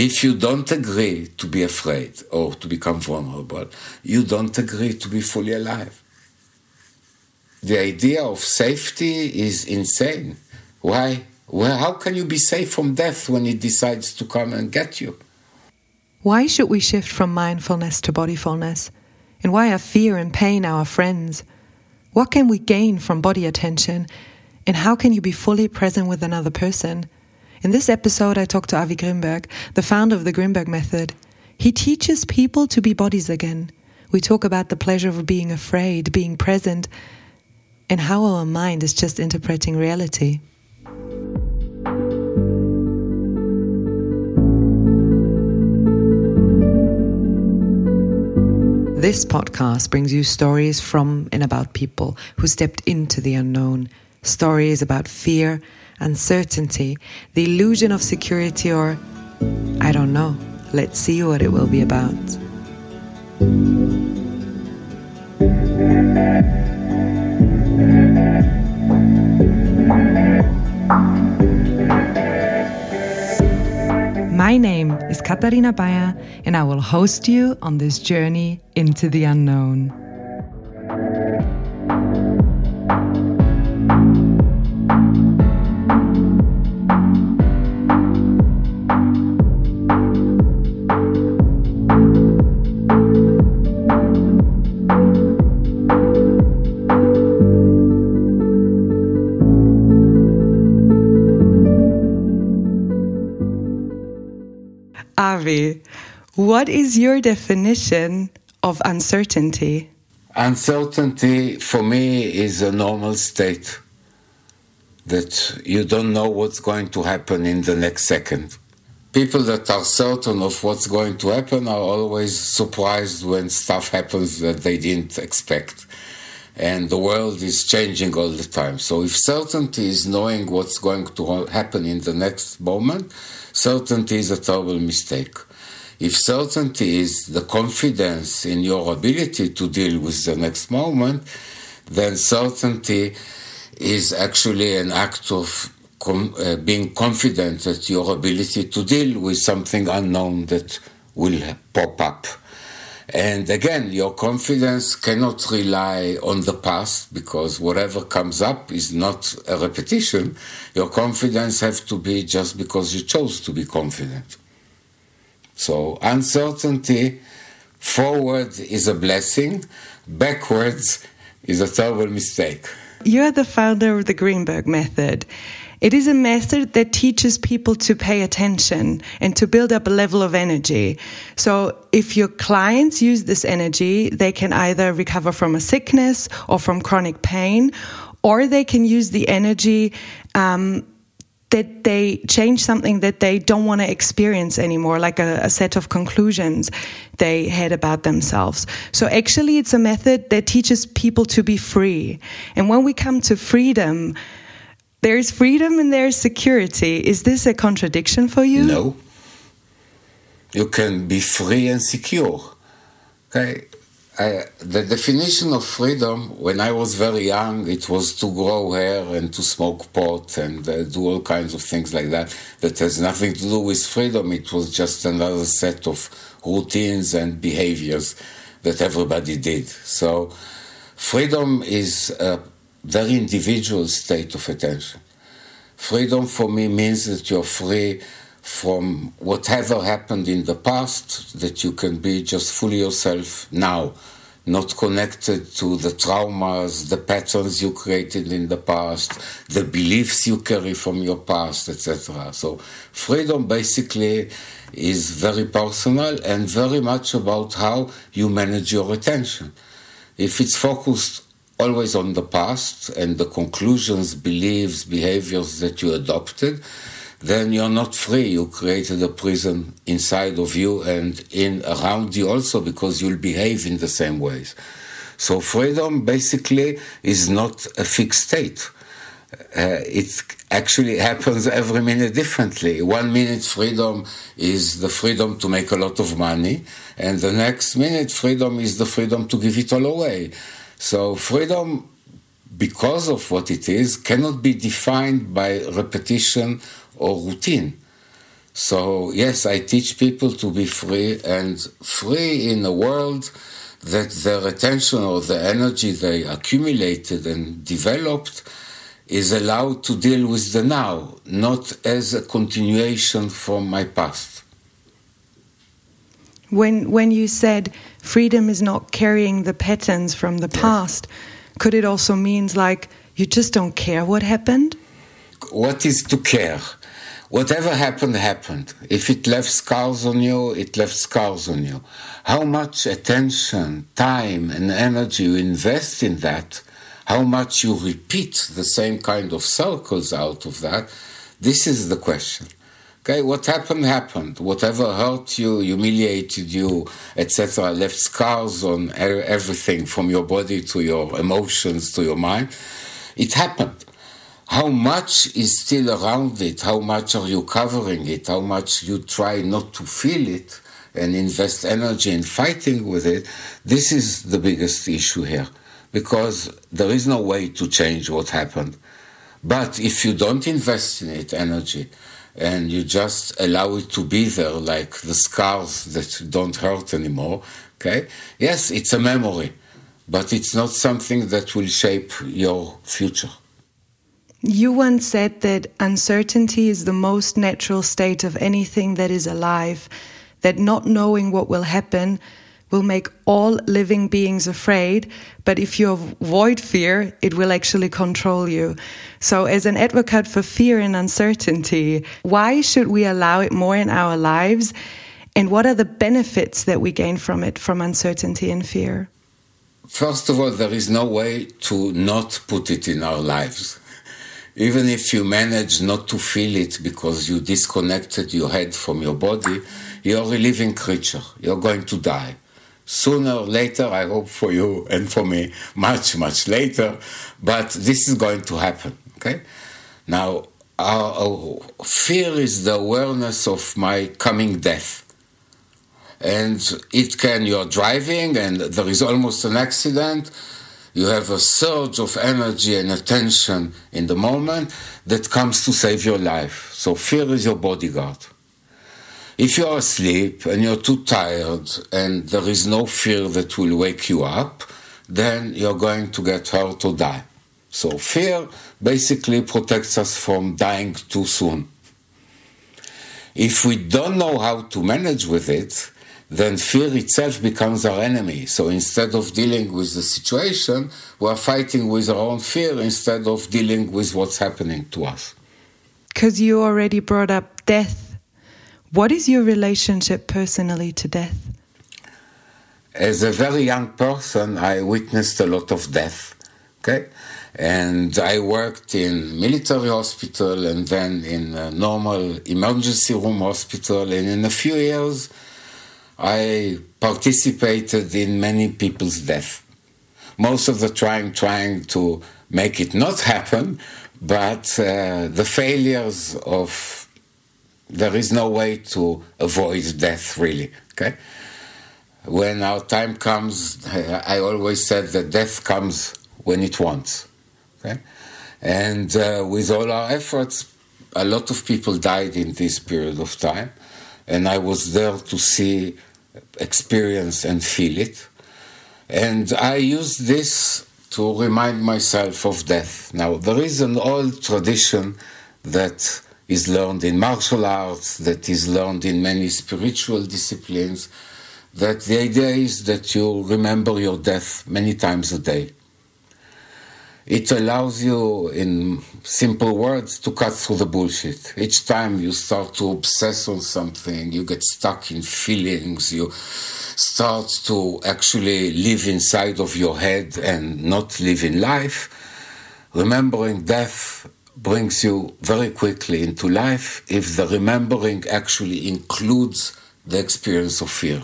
If you don't agree to be afraid or to become vulnerable, you don't agree to be fully alive. The idea of safety is insane. Why? Well, how can you be safe from death when it decides to come and get you? Why should we shift from mindfulness to bodyfulness? And why are fear and pain our friends? What can we gain from body attention? And how can you be fully present with another person? In this episode, I talk to Avi Grinberg, the founder of the Grinberg Method. He teaches people to be bodies again. We talk about the pleasure of being afraid, being present, and how our mind is just interpreting reality. This podcast brings you stories from and about people who stepped into the unknown, stories about fear, uncertainty, the illusion of security, or I don't know. Let's see what it will be about. My name is Katharina Baier, and I will host you on this journey into the unknown. Avi, what is your definition of uncertainty? Uncertainty for me is a normal state that you don't know what's going to happen in the next second. People that are certain of what's going to happen are always surprised when stuff happens that they didn't expect. And the world is changing all the time. So, if certainty is knowing what's going to happen in the next moment, certainty is a terrible mistake. If certainty is the confidence in your ability to deal with the next moment, then certainty is actually an act of com- uh, being confident that your ability to deal with something unknown that will pop up. And again, your confidence cannot rely on the past because whatever comes up is not a repetition. Your confidence has to be just because you chose to be confident. So uncertainty forward is a blessing, backwards is a terrible mistake. You are the founder of the Grinberg method. It is a method that teaches people to pay attention and to build up a level of energy. So if your clients use this energy, they can either recover from a sickness or from chronic pain, or they can use the energy um, that they change something that they don't want to experience anymore, like a, a, set of conclusions they had about themselves. So actually, it's a method that teaches people to be free. And when we come to freedom, there's freedom and there's security. Is this a contradiction for you? No. You can be free and secure. Okay. I, the definition of freedom, when I was very young, it was to grow hair and to smoke pot and uh, do all kinds of things like that. That has nothing to do with freedom. It was just another set of routines and behaviors that everybody did. So, freedom is very individual state of attention. Freedom for me means that you're free from whatever happened in the past, that you can be just fully yourself now, not connected to the traumas, the patterns you created in the past, the beliefs you carry from your past, etc. So, freedom basically is very personal and very much about how you manage your attention. If it's focused always on the past and the conclusions, beliefs, behaviors that you adopted, then you're not free. You created a prison inside of you and in around you also because you'll behave in the same ways. So freedom basically is not a fixed state. Uh, it actually happens every minute differently. One minute freedom is the freedom to make a lot of money, and the next minute freedom is the freedom to give it all away. So freedom, because of what it is, cannot be defined by repetition or routine. So, yes, I teach people to be free and free in a world that their attention or the energy they accumulated and developed is allowed to deal with the now, not as a continuation from my past. When, when you said freedom is not carrying the patterns from the yes. past, could it also mean like you just don't care what happened? What is to care? Whatever happened, happened. If it left scars on you, it left scars on you. How much attention, time, and energy you invest in that, how much you repeat the same kind of circles out of that, this is the question. Okay, what happened happened. Whatever hurt you, humiliated you, etc., left scars on everything from your body to your emotions to your mind. It happened. How much is still around it? How much are you covering it? How much you try not to feel it and invest energy in fighting with it? This is the biggest issue here because there is no way to change what happened. But if you don't invest in it energy, and you just allow it to be there like the scars that don't hurt anymore okay? Yes it's a memory but it's not something that will shape your future. You once said that uncertainty is the most natural state of anything that is alive that not knowing what will happen will make all living beings afraid, but if you avoid fear, it will actually control you. So, as an advocate for fear and uncertainty, why should we allow it more in our lives? And what are the benefits that we gain from it, from uncertainty and fear? First of all, there is no way to not put it in our lives. Even if you manage not to feel it because you disconnected your head from your body, you're a living creature. You're going to die sooner or later, I hope for you and for me, much, much later, but this is going to happen, okay? Now, our, our fear is the awareness of my coming death. And it can, you're driving and there is almost an accident, you have a surge of energy and attention in the moment that comes to save your life. So fear is your bodyguard. If you're asleep and you're too tired and there is no fear that will wake you up, then you're going to get hurt or die. So fear basically protects us from dying too soon. If we don't know how to manage with it, then fear itself becomes our enemy. So instead of dealing with the situation, we're fighting with our own fear instead of dealing with what's happening to us. Because you already brought up death what is your relationship personally to death? As a very young person, I witnessed a lot of death. Okay, and I worked in military hospital and then in a normal emergency room hospital, and in a few years, I participated in many people's death. Most of the time, trying to make it not happen, but uh, the failures of there is no way to avoid death, really. Okay. When our time comes, I always said that death comes when it wants. Okay. And uh, with all our efforts, a lot of people died in this period of time, and I was there to see, experience, and feel it. And I used this to remind myself of death. Now, there is an old tradition that is learned in martial arts, that is learned in many spiritual disciplines, that the idea is that you remember your death many times a day. It allows you, in simple words, to cut through the bullshit. Each time you start to obsess on something, you get stuck in feelings, you start to actually live inside of your head and not live in life. Remembering death brings you very quickly into life if the remembering actually includes the experience of fear.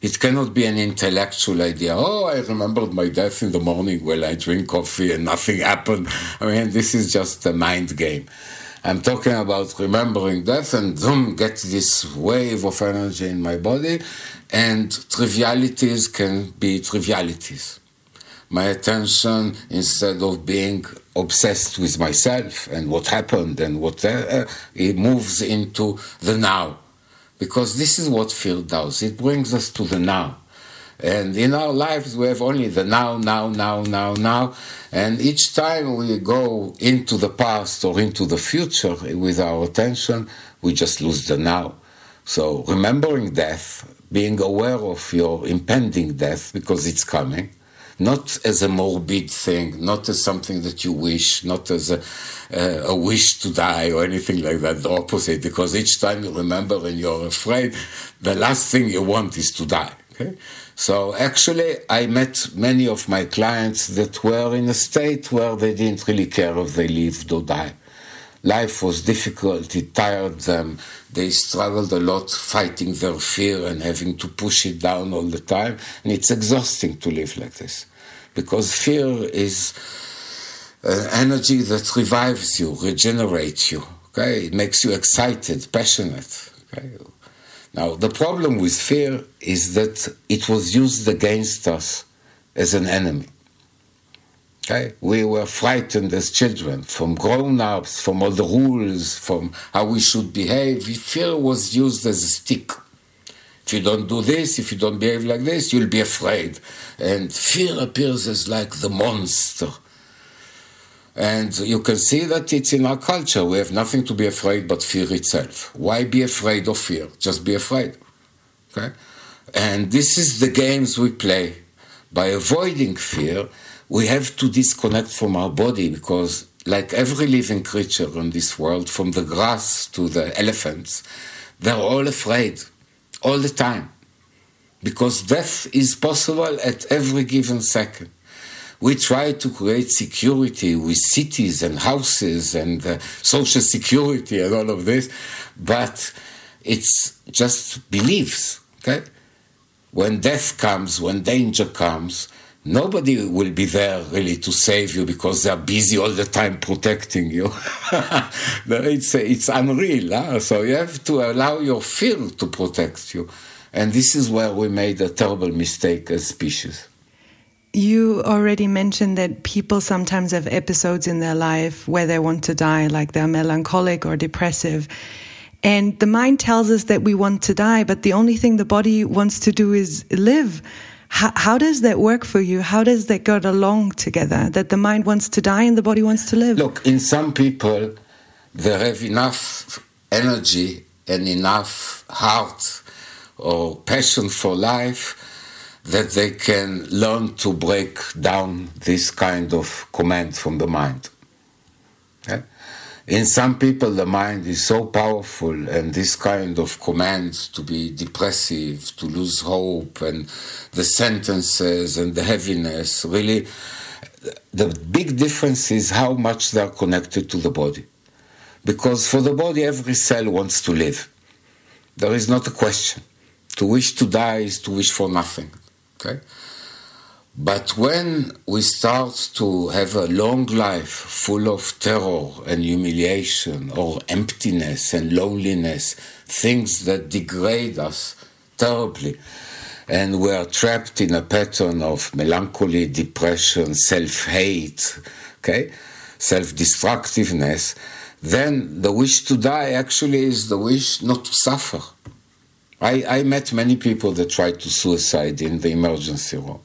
It cannot be an intellectual idea. Oh, I remembered my death in the morning while I drink coffee and nothing happened. I mean, this is just a mind game. I'm talking about remembering death and boom, get this wave of energy in my body, and trivialities can be trivialities. My attention instead of being obsessed with myself and what happened and what uh, it moves into the now. Because this is what fear does. It brings us to the now. And in our lives we have only the now now now now now. And each time we go into the past or into the future with our attention we just lose the now. So remembering death being aware of your impending death because it's coming not as a morbid thing, not as something that you wish, not as a, uh, a wish to die or anything like that, the opposite, because each time you remember and you're afraid, the last thing you want is to die. Okay? So actually, I met many of my clients that were in a state where they didn't really care if they lived or died. Life was difficult, it tired them, they struggled a lot fighting their fear and having to push it down all the time, and it's exhausting to live like this because fear is an energy that revives you, regenerates you. Okay, it makes you excited, passionate. Okay? Now the problem with fear is that it was used against us as an enemy. Okay? We were frightened as children from grown-ups, from all the rules, from how we should behave. Fear was used as a stick. If you don't do this, if you don't behave like this, you'll be afraid. And fear appears as like the monster. And you can see that it's in our culture. We have nothing to be afraid but fear itself. Why be afraid of fear? Just be afraid. Okay? And this is the games we play. By avoiding fear, we have to disconnect from our body because, like every living creature in this world, from the grass to the elephants, they're all afraid all the time because death is possible at every given second. We try to create security with cities and houses and uh, social security and all of this, but it's just beliefs. Okay, when death comes, when danger comes, nobody will be there really to save you because they're busy all the time protecting you. it's, it's unreal. Huh? So you have to allow your fear to protect you. And this is where we made a terrible mistake as species. You already mentioned that people sometimes have episodes in their life where they want to die, like they're melancholic or depressive. And the mind tells us that we want to die, but the only thing the body wants to do is live. How, how, does that work for you? How does that go along together? That the mind wants to die and the body wants to live? Look, in some people, they have enough energy and enough heart or passion for life that they can learn to break down this kind of command from the mind. In some people the mind is so powerful and this kind of command to be depressive to lose hope and the sentences and the heaviness really the big difference is how much they are connected to the body. Because for the body every cell wants to live. There is not a question. To wish to die is to wish for nothing okay but when we start to have a long life full of terror and humiliation or emptiness and loneliness, things that degrade us terribly, and we are trapped in a pattern of melancholy, depression, self hate, okay, self destructiveness, then the wish to die actually is the wish not to suffer. I, I met many people that tried to suicide in the emergency room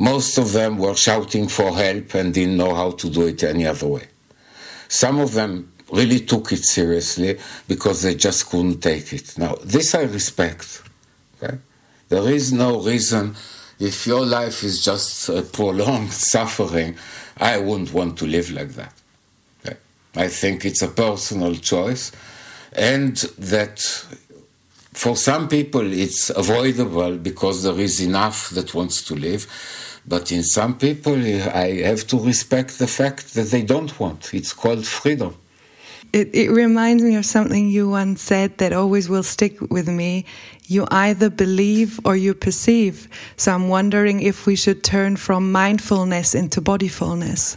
most of them were shouting for help and didn't know how to do it any other way. Some of them really took it seriously because they just couldn't take it. Now, this I respect. Okay? There is no reason, if your life is just a prolonged suffering, I wouldn't want to live like that. Okay? I think it's a personal choice, and that for some people it's avoidable because there is enough that wants to live. But in some people, I have to respect the fact that they don't want. It's called freedom. It, it reminds me of something you once said that always will stick with me. You either believe or you perceive. So I'm wondering if we should turn from mindfulness into bodyfulness.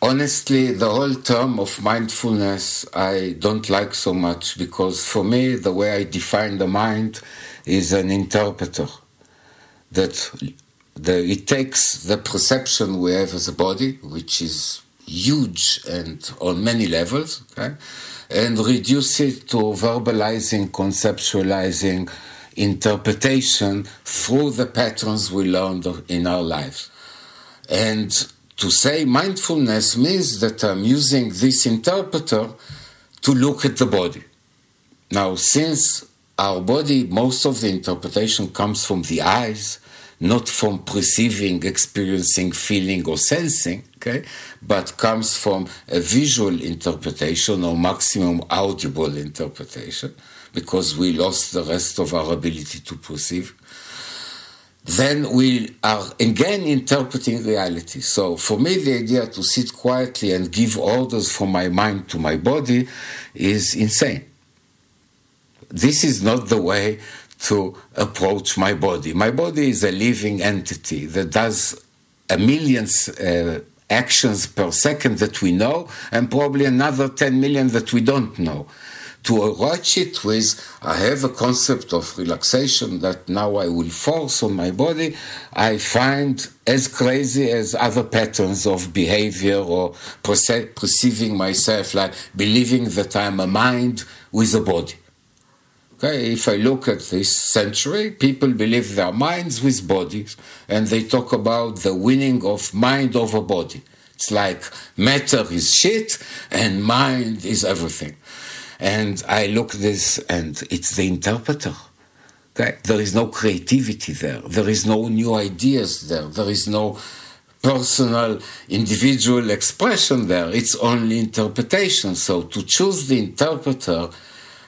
Honestly, the whole term of mindfulness I don't like so much because for me, the way I define the mind is an interpreter that the, it takes the perception we have as a body, which is huge and on many levels, okay, and reduce it to verbalizing, conceptualizing, interpretation through the patterns we learned in our lives. And to say mindfulness means that I'm using this interpreter to look at the body. Now, since our body, most of the interpretation comes from the eyes, not from perceiving, experiencing, feeling, or sensing, okay, but comes from a visual interpretation or maximum audible interpretation, because we lost the rest of our ability to perceive. Then we are again interpreting reality. So, for me, the idea to sit quietly and give orders from my mind to my body is insane. This is not the way to approach my body. My body is a living entity that does a million uh, actions per second that we know, and probably another 10 million that we don't know. To watch it with, I have a concept of relaxation that now I will force on my body, I find as crazy as other patterns of behavior or perce- perceiving myself, like believing that I'm a mind with a body. Okay, if I look at this century, people believe their minds with bodies, and they talk about the winning of mind over body. It's like matter is shit and mind is everything. And I look this, and it's the interpreter. Okay, there is no creativity there. There is no new ideas there. There is no personal, individual expression there. It's only interpretation. So to choose the interpreter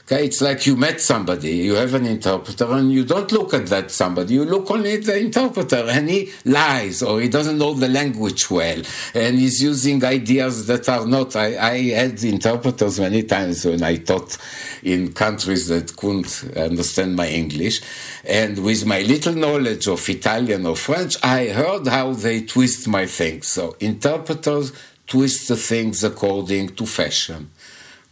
Okay, it's like you met somebody, you have an interpreter, and you don't look at that somebody, you look only at the interpreter, and he lies or he doesn't know the language well, and he's using ideas that are not. I, I had interpreters many times when I taught in countries that couldn't understand my English, and with my little knowledge of Italian or French, I heard how they twist my things. So interpreters twist the things according to fashion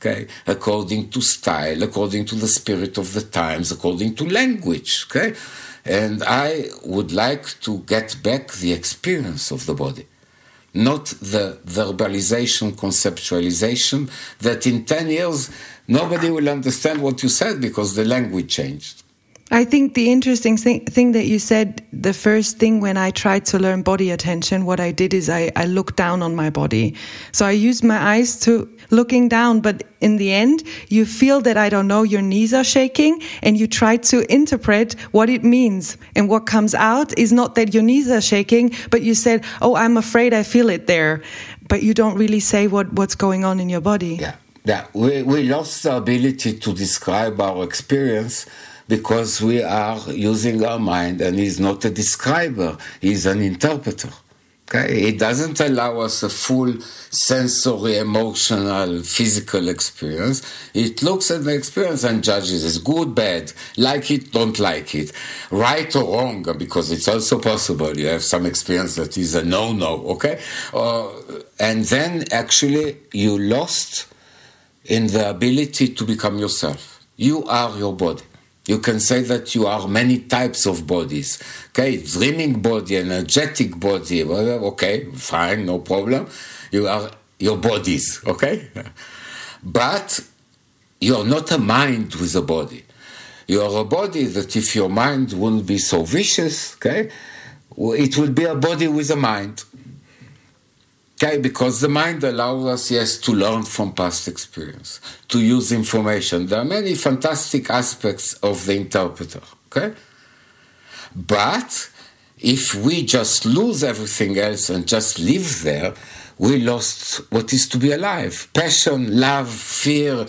okay, according to style, according to the spirit of the times, according to language, okay? And I would like to get back the experience of the body, not the verbalization, conceptualization that in 10 years nobody will understand what you said because the language changed. I think the interesting thing, thing, that you said, the first thing when I tried to learn body attention, what I did is I, I looked down on my body. So I used my eyes to looking down, but in the end, you feel that I don't know, your knees are shaking and you try to interpret what it means. And what comes out is not that your knees are shaking, but you said, Oh, I'm afraid I feel it there. But you don't really say what, what's going on in your body. Yeah. Yeah. We, we lost the ability to describe our experience because we are using our mind and he's not a describer, he's an interpreter. Okay? It doesn't allow us a full sensory, emotional, physical experience. It looks at the experience and judges as good, bad, like it, don't like it, right or wrong, because it's also possible you have some experience that is a no no, okay? Uh, and then actually you lost in the ability to become yourself. You are your body. You can say that you are many types of bodies. Okay, dreaming body, energetic body, okay, fine, no problem. You are your bodies, okay? But you're not a mind with a body. You are a body that if your mind wouldn't be so vicious, okay, it would be a body with a mind. Okay, because the mind allows us, yes, to learn from past experience, to use information. There are many fantastic aspects of the interpreter, okay? But if we just lose everything else and just live there, we lost what is to be alive passion, love, fear,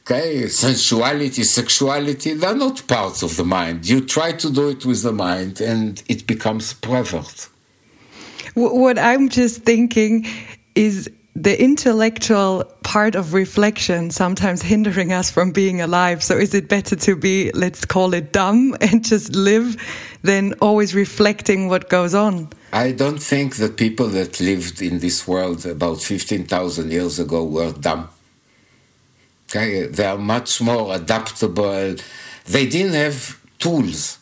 okay, sensuality, sexuality, they're not parts of the mind. You try to do it with the mind and it becomes pervert. What I'm just thinking is the intellectual part of reflection sometimes hindering us from being alive. So is it better to be, let's call it dumb and just live than always reflecting what goes on? I don't think that people that lived in this world about 15,000 years ago were dumb. Okay, they are much more adaptable. They didn't have tools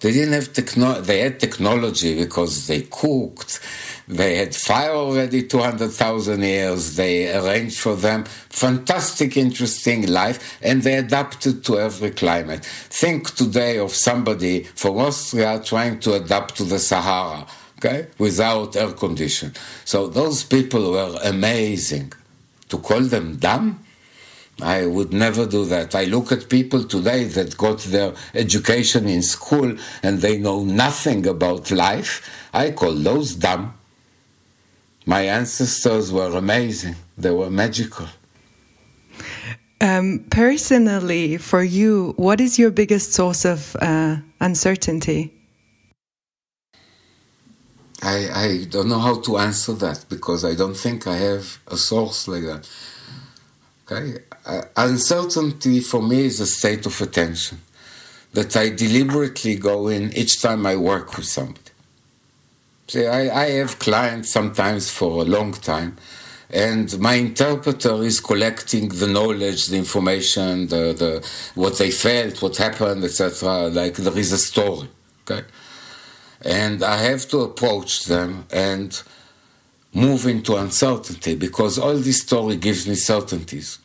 They didn't have techno. They had technology because they cooked. They had fire already 200,000 years. They arranged for them fantastic, interesting life, and they adapted to every climate. Think today of somebody from Austria trying to adapt to the Sahara, okay, without air condition. So those people were amazing. To call them dumb? I would never do that. I look at people today that got their education in school and they know nothing about life. I call those dumb. My ancestors were amazing, they were magical. Um, personally, for you, what is your biggest source of uh, uncertainty? I, I don't know how to answer that because I don't think I have a source like that. Okay, uh, uncertainty for me is a state of attention that I deliberately go in each time I work with somebody. See, I, I have clients sometimes for a long time, and my interpreter is collecting the knowledge, the information, the, the what they felt, what happened, etc. Like there is a story, okay, and I have to approach them and move into uncertainty because all this story gives me certainties.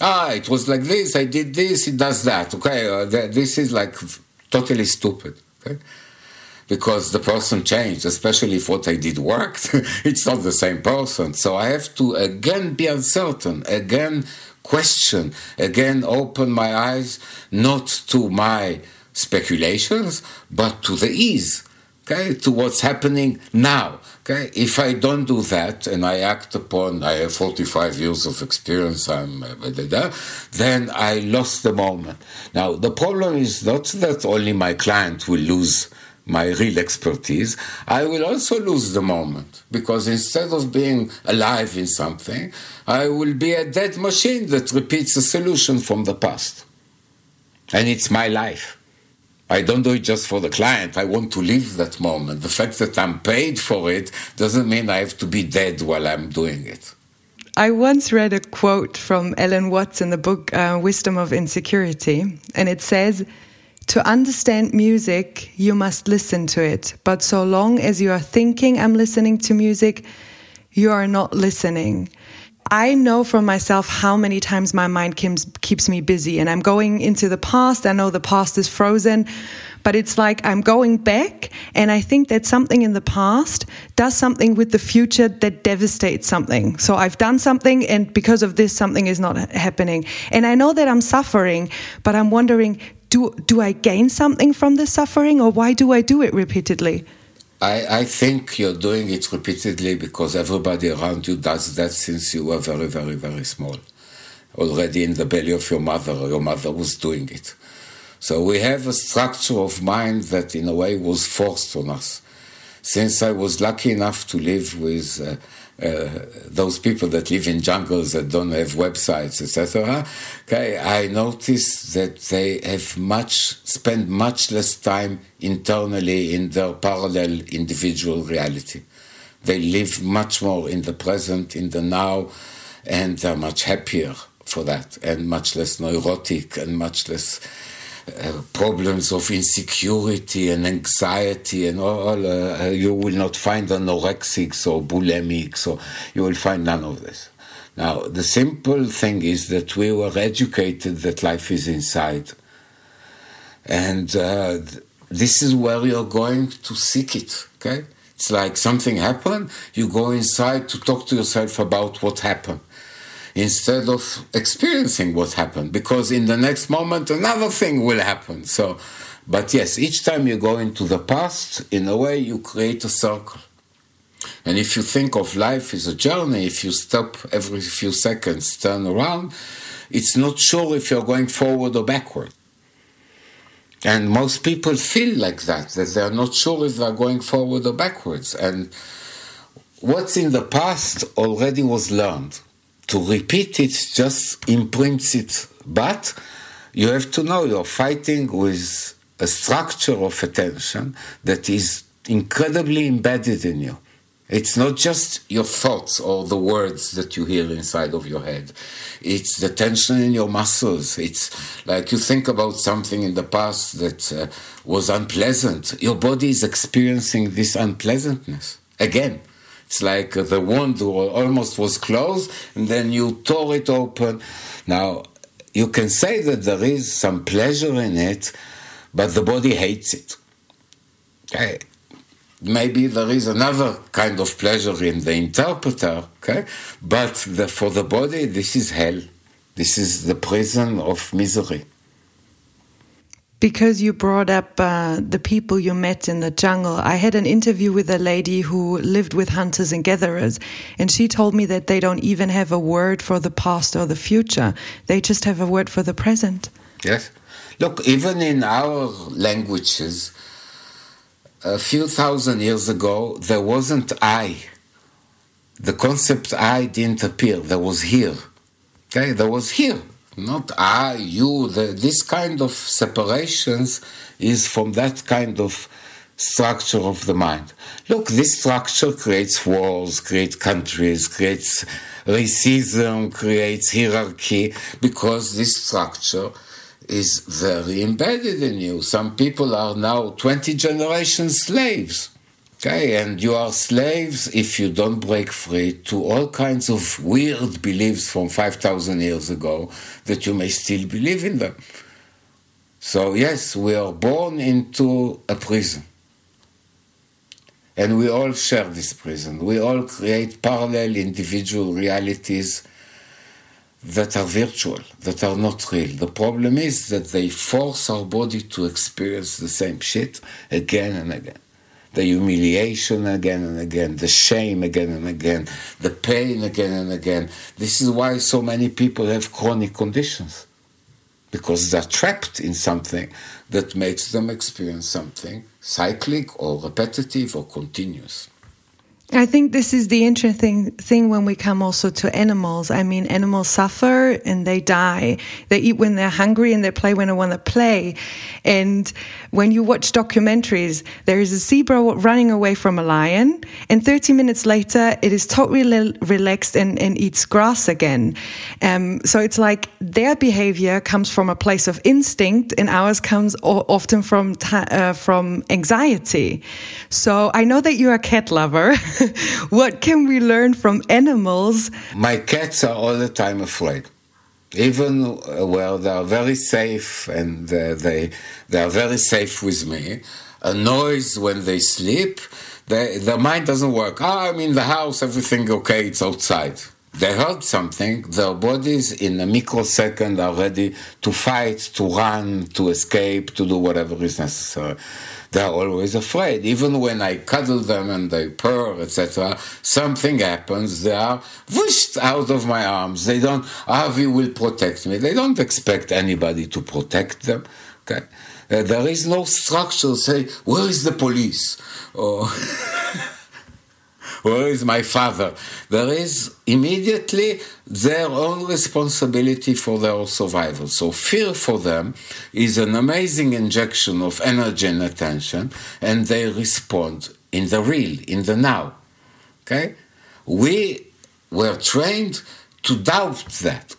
Ah, it was like this. I did this. It does that. Okay, uh, th- this is like totally stupid. Okay, because the person changed, especially if what I did worked. it's not the same person. So I have to again be uncertain, again question, again open my eyes not to my speculations, but to the ease, okay, to what's happening now. Okay, if I don't do that and I act upon, I have 45 years of experience, I'm, uh, then I lost the moment. Now, the problem is not that only my client will lose my real expertise, I will also lose the moment because instead of being alive in something, I will be a dead machine that repeats a solution from the past. And it's my life. I don't do it just for the client. I want to live that moment. The fact that I'm paid for it doesn't mean I have to be dead while I'm doing it. I once read a quote from Alan Watts in the book uh, Wisdom of Insecurity, and it says, to understand music, you must listen to it. But so long as you are thinking I'm listening to music, you are not listening. I know from myself how many times my mind keeps, keeps me busy and I'm going into the past. I know the past is frozen, but it's like I'm going back and I think that something in the past does something with the future that devastates something. So I've done something and because of this, something is not happening. And I know that I'm suffering, but I'm wondering, do, do I gain something from the suffering or why do I do it repeatedly? I, I think you're doing it repeatedly because everybody around you does that since you were very, very, very small. Already in the belly of your mother, your mother was doing it. So we have a structure of mind that, in a way, was forced on us. Since I was lucky enough to live with uh, uh, those people that live in jungles that don't have websites, etc. Okay, I notice that they have much spend much less time internally in their parallel individual reality. They live much more in the present, in the now, and they're much happier for that, and much less neurotic, and much less uh, problems of insecurity and anxiety and all, uh, you will not find anorexics or bulimics, or you will find none of this. Now, the simple thing is that we were educated that life is inside. And uh, this is where you're going to seek it, okay? It's like something happened, you go inside to talk to yourself about what happened instead of experiencing what happened because in the next moment another thing will happen. So but yes each time you go into the past in a way you create a circle. And if you think of life as a journey if you stop every few seconds turn around it's not sure if you're going forward or backward. And most people feel like that that they're not sure if they're going forward or backwards. And what's in the past already was learned to repeat it just imprints it. But you have to know you're fighting with a structure of attention that is incredibly embedded in you. It's not just your thoughts or the words that you hear inside of your head. It's the tension in your muscles. It's like you think about something in the past that uh, was unpleasant. Your body is experiencing this unpleasantness again. It's like the wound almost was closed and then you tore it open. Now, you can say that there is some pleasure in it, but the body hates it. Okay? maybe there is another kind of pleasure in the interpreter, okay? But the, for the body, this is hell. This is the prison of misery. Because you brought up uh, the people you met in the jungle, I had an interview with a lady who lived with hunters and gatherers, and she told me that they don't even have a word for the past or the future. They just have a word for the present. Yes. Look, even in our languages, a few thousand years ago, there wasn't I. The concept I didn't appear. There was here. Okay, there was here. Not I, you. The, this kind of separations is from that kind of structure of the mind. Look, this structure creates wars, creates countries, creates racism, creates hierarchy, because this structure is very embedded in you. Some people are now 20 generation slaves. Okay, and you are slaves if you don't break free to all kinds of weird beliefs from 5,000 years ago that you may still believe in them. So, yes, we are born into a prison. And we all share this prison. We all create parallel individual realities that are virtual, that are not real. The problem is that they force our body to experience the same shit again and again. The humiliation again and again, the shame again and again, the pain again and again. This is why so many people have chronic conditions. Because they're trapped in something that makes them experience something cyclic or repetitive or continuous. I think this is the interesting thing when we come also to animals. I mean, animals suffer and they die. They eat when they're hungry and they play when they want to play. And when you watch documentaries, there is a zebra running away from a lion, and 30 minutes later, it is totally relaxed and, and eats grass again. Um, so it's like their behavior comes from a place of instinct, and ours comes often from uh, from anxiety. So I know that you're a cat lover. what can we learn from animals? My cats are all the time afraid. Even uh, where they are very safe and uh, they, they are very safe with me, a noise when they sleep, they, their mind doesn't work. Ah, I'm in the house, everything okay, it's outside. They heard something, their bodies in a microsecond are ready to fight, to run, to escape, to do whatever is necessary they're always afraid. Even when I cuddle them and they purr, etc., something happens. They are whooshed out of my arms. They don't, Avi will protect me. They don't expect anybody to protect them. Okay? Uh, there is no structure say, where is the police? Or where is my father? There is immediately their own responsibility for their survival. So fear for them is an amazing injection of energy and attention, and they respond in the real, in the now. Okay? We were trained to doubt that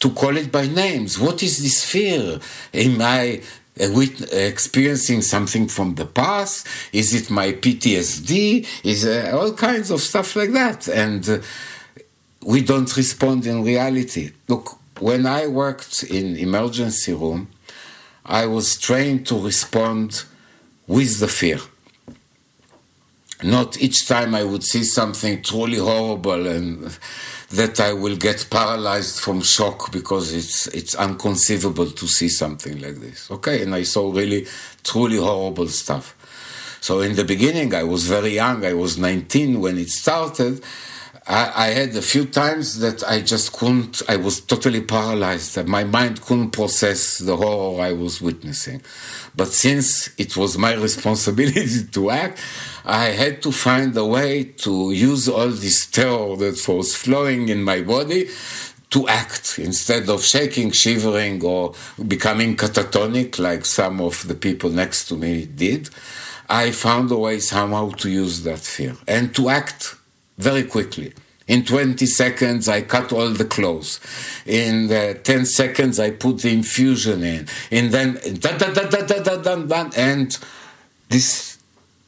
to call it by names. What is this fear? Am I experiencing something from the past? Is it my PTSD? Is uh, all kinds of stuff like that, and uh, we don't respond in reality. Look, when I worked in emergency room, I was trained to respond with the fear. Not each time I would see something truly horrible and that I will get paralyzed from shock because it's it's unconceivable to see something like this. Okay, and I saw really truly horrible stuff. So in the beginning, I was very young. I was 19 when it started. I, I had a few times that I just couldn't. I was totally paralyzed. My mind couldn't process the horror I was witnessing. But since it was my responsibility to act, I had to find a way to use all this terror that was flowing in my body to act instead of shaking, shivering, or becoming catatonic like some of the people next to me did. I found a way somehow to use that fear and to act very quickly. In 20 seconds, I cut all the clothes. In uh, 10 seconds, I put the infusion in. And then, da, da, da, da, da, da, da, and this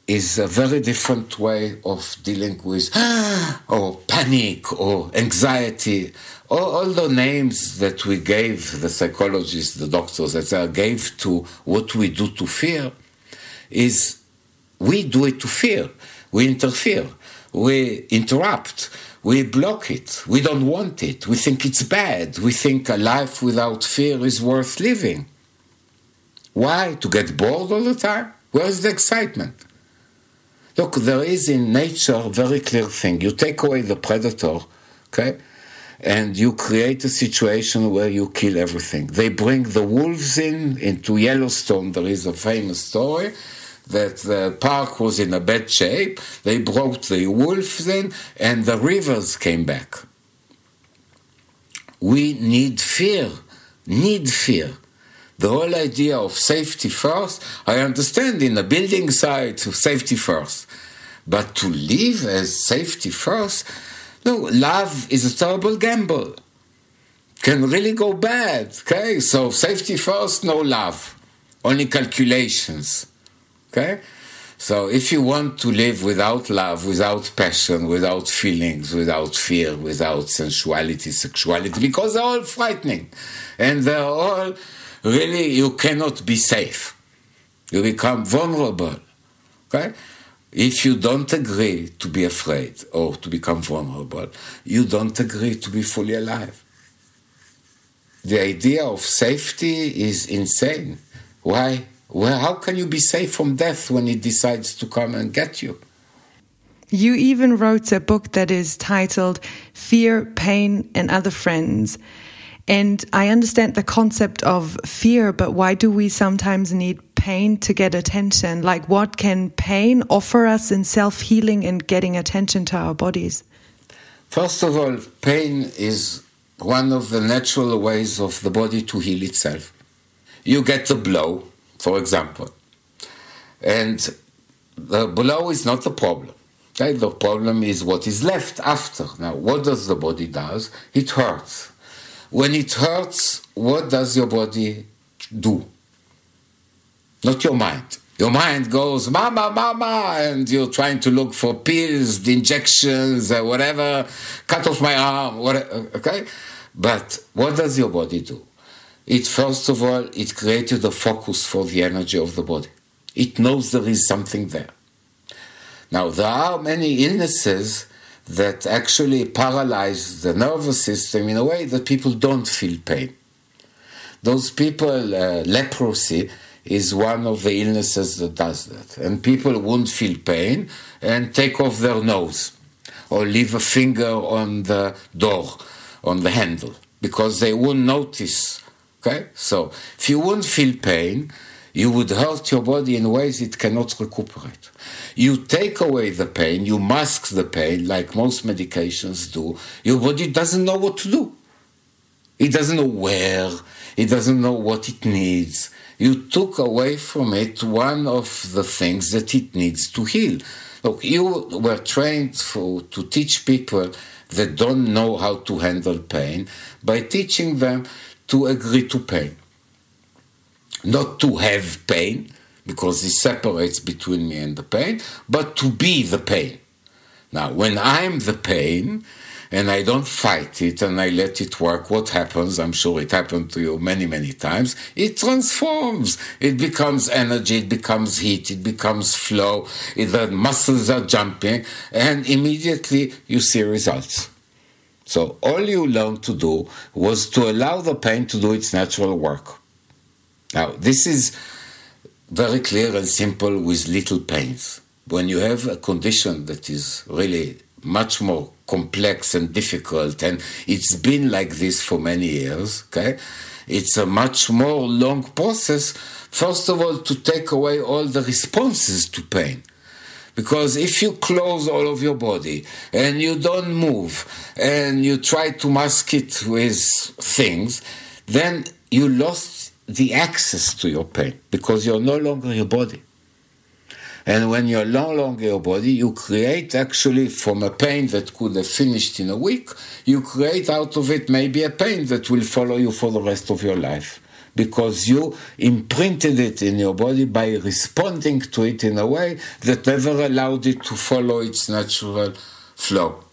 is a very different way of dealing with or panic or anxiety. All, all, the names that we gave the psychologists the doctors that gave to what we do to fear is we do it to fear. We interfere. We interrupt. We block it. We don't want it. We think it's bad. We think a life without fear is worth living. Why? To get bored all the time? Where's the excitement Look, there is in nature a very clear thing. You take away the predator, okay, and you create a situation where you kill everything. They bring the wolves in into Yellowstone. There is a famous story that the park was in a bad shape. They brought the wolves in, and the rivers came back. We need fear, need fear the whole idea of safety first, I understand in a building site, safety first. But to live as safety first, no, love is a terrible gamble. Can really go bad. Okay, so safety first, no love, only calculations. Okay, so if you want to live without love, without passion, without feelings, without fear, without sensuality, sexuality, because they're all frightening and they're all really you cannot be safe. You become vulnerable. Okay? If you don't agree to be afraid or to become vulnerable, you don't agree to be fully alive. The idea of safety is insane. Why? Well, how can you be safe from death when it decides to come and get you? You even wrote a book that is titled Fear, Pain, and Other Friends. And I understand the concept of fear, but why do we sometimes need pain to get attention? Like, what can pain offer us in self healing and getting attention to our bodies? First of all, pain is one of the natural ways of the body to heal itself. You get a blow, for example, and the blow is not the problem. Okay? The problem is what is left after. Now, what does the body does? It hurts when it hurts, what does your body do? Not your mind. Your mind goes, mama, mama, and you're trying to look for pills, injections, uh, whatever, cut off my arm, whatever, okay? But what does your body do? It, first of all, it created a focus for the energy of the body. It knows there is something there. Now, there are many illnesses that actually paralyze the nervous system in a way that people don't feel pain. Those people, uh, leprosy is one of the illnesses that does that. And people won't feel pain and take off their nose or leave a finger on the door, on the handle, because they won't notice. Okay? So if you won't feel pain, you would hurt your body in ways it cannot recuperate. You take away the pain, you mask the pain, like most medications do. Your body doesn't know what to do. It doesn't know where, it doesn't know what it needs. You took away from it one of the things that it needs to heal. Look, you were trained for, to teach people that don't know how to handle pain by teaching them to agree to pain not to have pain, because it separates between me and the pain, but to be the pain. Now, when I'm the pain and I don't fight it and I let it work, what happens? I'm sure it happened to you many, many times. It transforms. It becomes energy, it becomes heat, it becomes flow, the muscles are jumping, and immediately you see results. So, all you learned to do was to allow the pain to do its natural work. Now, this is very clear and simple with little pains. When you have a condition that is really much more complex and difficult, and it's been like this for many years, okay? It's a much more long process, first of all, to take away all the responses to pain. Because if you close all of your body and you don't move and you try to mask it with things, then you lost the access to your pain because you're no longer your body. And when you're no longer your body, you create actually from a pain that could have finished in a week, you create out of it maybe a pain that will follow you for the rest of your life. Because you imprinted it in your body by responding to it in a way that never allowed it to follow its natural flow.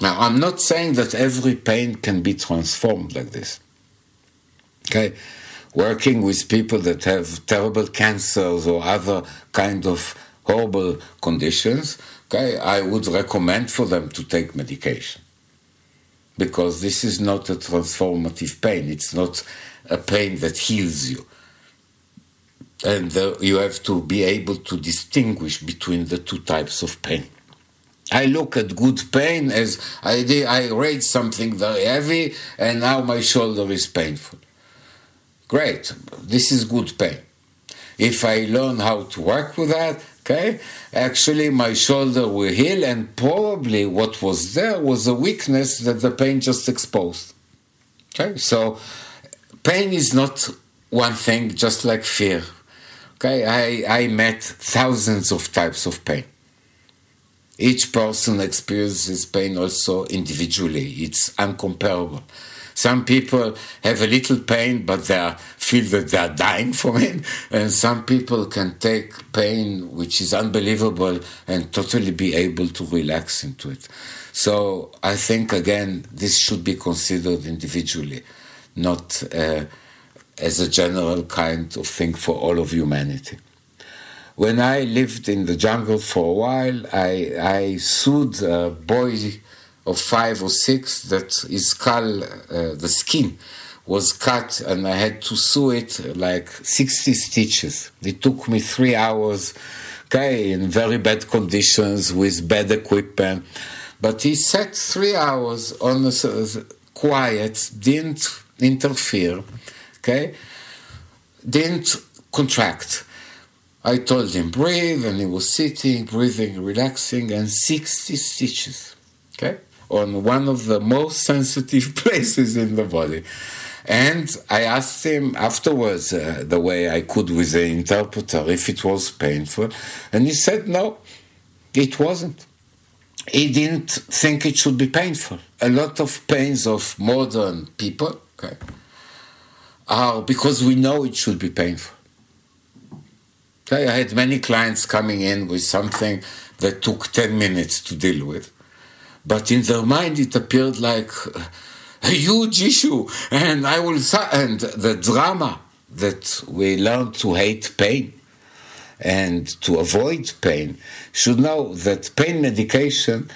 Now, I'm not saying that every pain can be transformed like this. Okay? working with people that have terrible cancers or other kind of horrible conditions, okay, I would recommend for them to take medication. Because this is not a transformative pain. It's not a pain that heals you. And uh, you have to be able to distinguish between the two types of pain. I look at good pain as I did, I raised something very heavy and now my shoulder is painful. Great, this is good pain. If I learn how to work with that, okay, actually my shoulder will heal, and probably what was there was a weakness that the pain just exposed. Okay, so pain is not one thing, just like fear. Okay, I, I met thousands of types of pain. Each person experiences pain also individually, it's uncomparable. Some people have a little pain, but they feel that they are dying from it. And some people can take pain, which is unbelievable, and totally be able to relax into it. So I think, again, this should be considered individually, not uh, as a general kind of thing for all of humanity. When I lived in the jungle for a while, I, I sued a boy of five or six that his skull, uh, the skin, was cut and I had to sew it like 60 stitches. It took me three hours, okay, in very bad conditions with bad equipment. But he sat three hours on a, quiet, didn't interfere, okay, didn't contract. I told him breathe, and he was sitting, breathing, relaxing, and 60 stitches, okay on one of the most sensitive places in the body. And I asked him afterwards, uh, the way I could with the interpreter, if it was painful. And he said, no, it wasn't. He didn't think it should be painful. A lot of pains of modern people okay, are because we know it should be painful. Okay, I had many clients coming in with something that took 10 minutes to deal with but in their mind it appeared like a huge issue, and I will and the drama that we learn to hate pain and to avoid pain should know that pain medication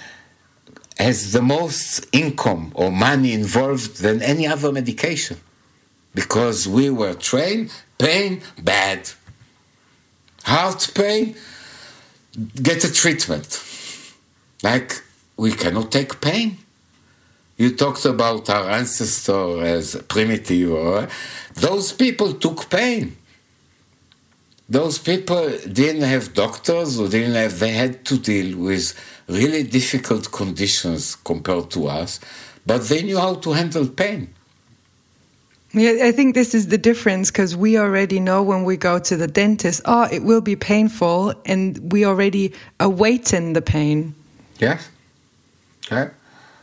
has the most income or money involved than any other medication. Because we were trained pain bad. Heart pain get a treatment. Like we cannot take pain. You talked about our ancestor as primitive. Or, those people took pain. Those people didn't have doctors or didn't have, they had to deal with really difficult conditions compared to us, but they knew how to handle pain. Yeah, I think this is the difference because we already know when we go to the dentist, oh, it will be painful, and we already awaiting the pain. Yes. Okay?